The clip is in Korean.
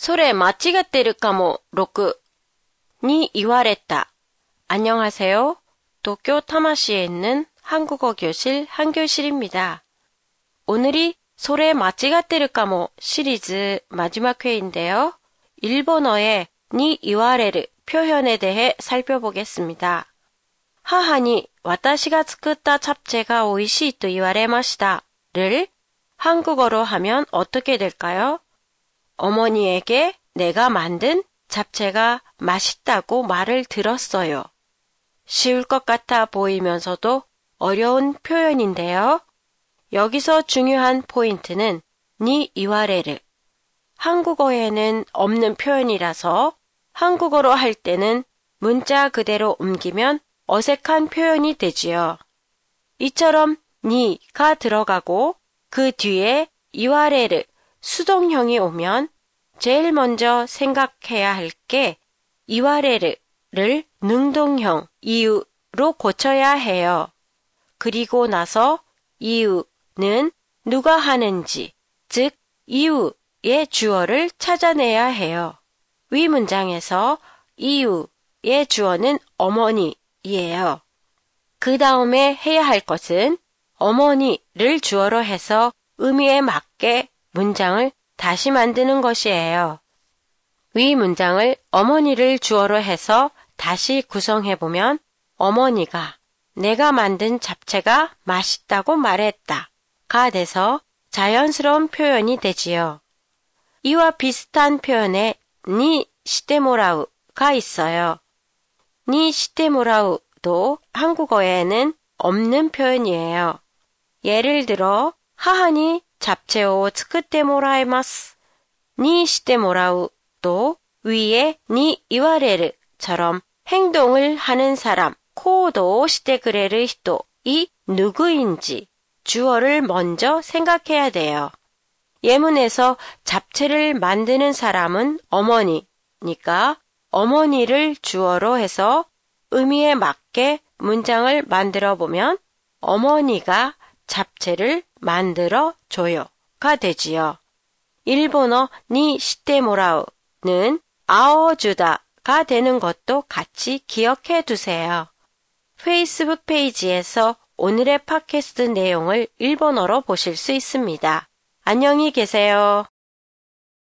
소래 마찌가 때릴까모 로크 니 이와랬다. 안녕하세요. 도쿄 타마시에 있는 한국어 교실 한교실입니다. 오늘이 소래 마찌가 때릴까모 시리즈 마지막 회인데요. 일본어의 니 이와레르 표현에 대해 살펴보겠습니다. 하하니 와타시가 作った 잡채가 오이시 또 이와레마시다를 한국어로 하면 어떻게 될까요? 어머니에게 내가 만든 잡채가 맛있다고 말을 들었어요. 쉬울 것 같아 보이면서도 어려운 표현인데요. 여기서 중요한 포인트는 니 이와레르. 한국어에는 없는 표현이라서 한국어로 할 때는 문자 그대로 옮기면 어색한 표현이 되지요. 이처럼 니가 들어가고 그 뒤에 이와레르 수동형이 오면 제일 먼저 생각해야 할 게 이와레르를 능동형 이유로 고쳐야 해요. 그리고 나서 이유는 누가 하는지, 즉 이유의 주어를 찾아내야 해요. 위 문장에서 이유의 주어는 어머니이에요. 그 다음에 해야 할 것은 어머니를 주어로 해서 의미에 맞게 문장을 다시 만드는 것이에요. 위 문장을 어머니를 주어로 해서 다시 구성해 보면 어머니가 내가 만든 잡채가 맛있다고 말했다. 가 돼서 자연스러운 표현이 되지요. 이와 비슷한 표현에 니 시테모라우가 있어요. 니 시테모라우도 한국어에는 없는 표현이에요. 예를 들어 하하니 잡채を 作ってもらいます. 니 시테모라우도 위에 니 이와레르처럼 행동을 하는 사람, 코도 시테그레르 히토이 누구인지 주어를 먼저 생각해야 돼요. 예문에서 잡채를 만드는 사람은 어머니니까 어머니를 주어로 해서 의미에 맞게 문장을 만들어 보면 어머니가 잡채를 만들어 줘요가 되지요. 일본어 니 시테 모라우는 아어주다가 되는 것도 같이 기억해 두세요. 페이스북 페이지에서 오늘의 팟캐스트 내용을 일본어로 보실 수 있습니다. 안녕히 계세요.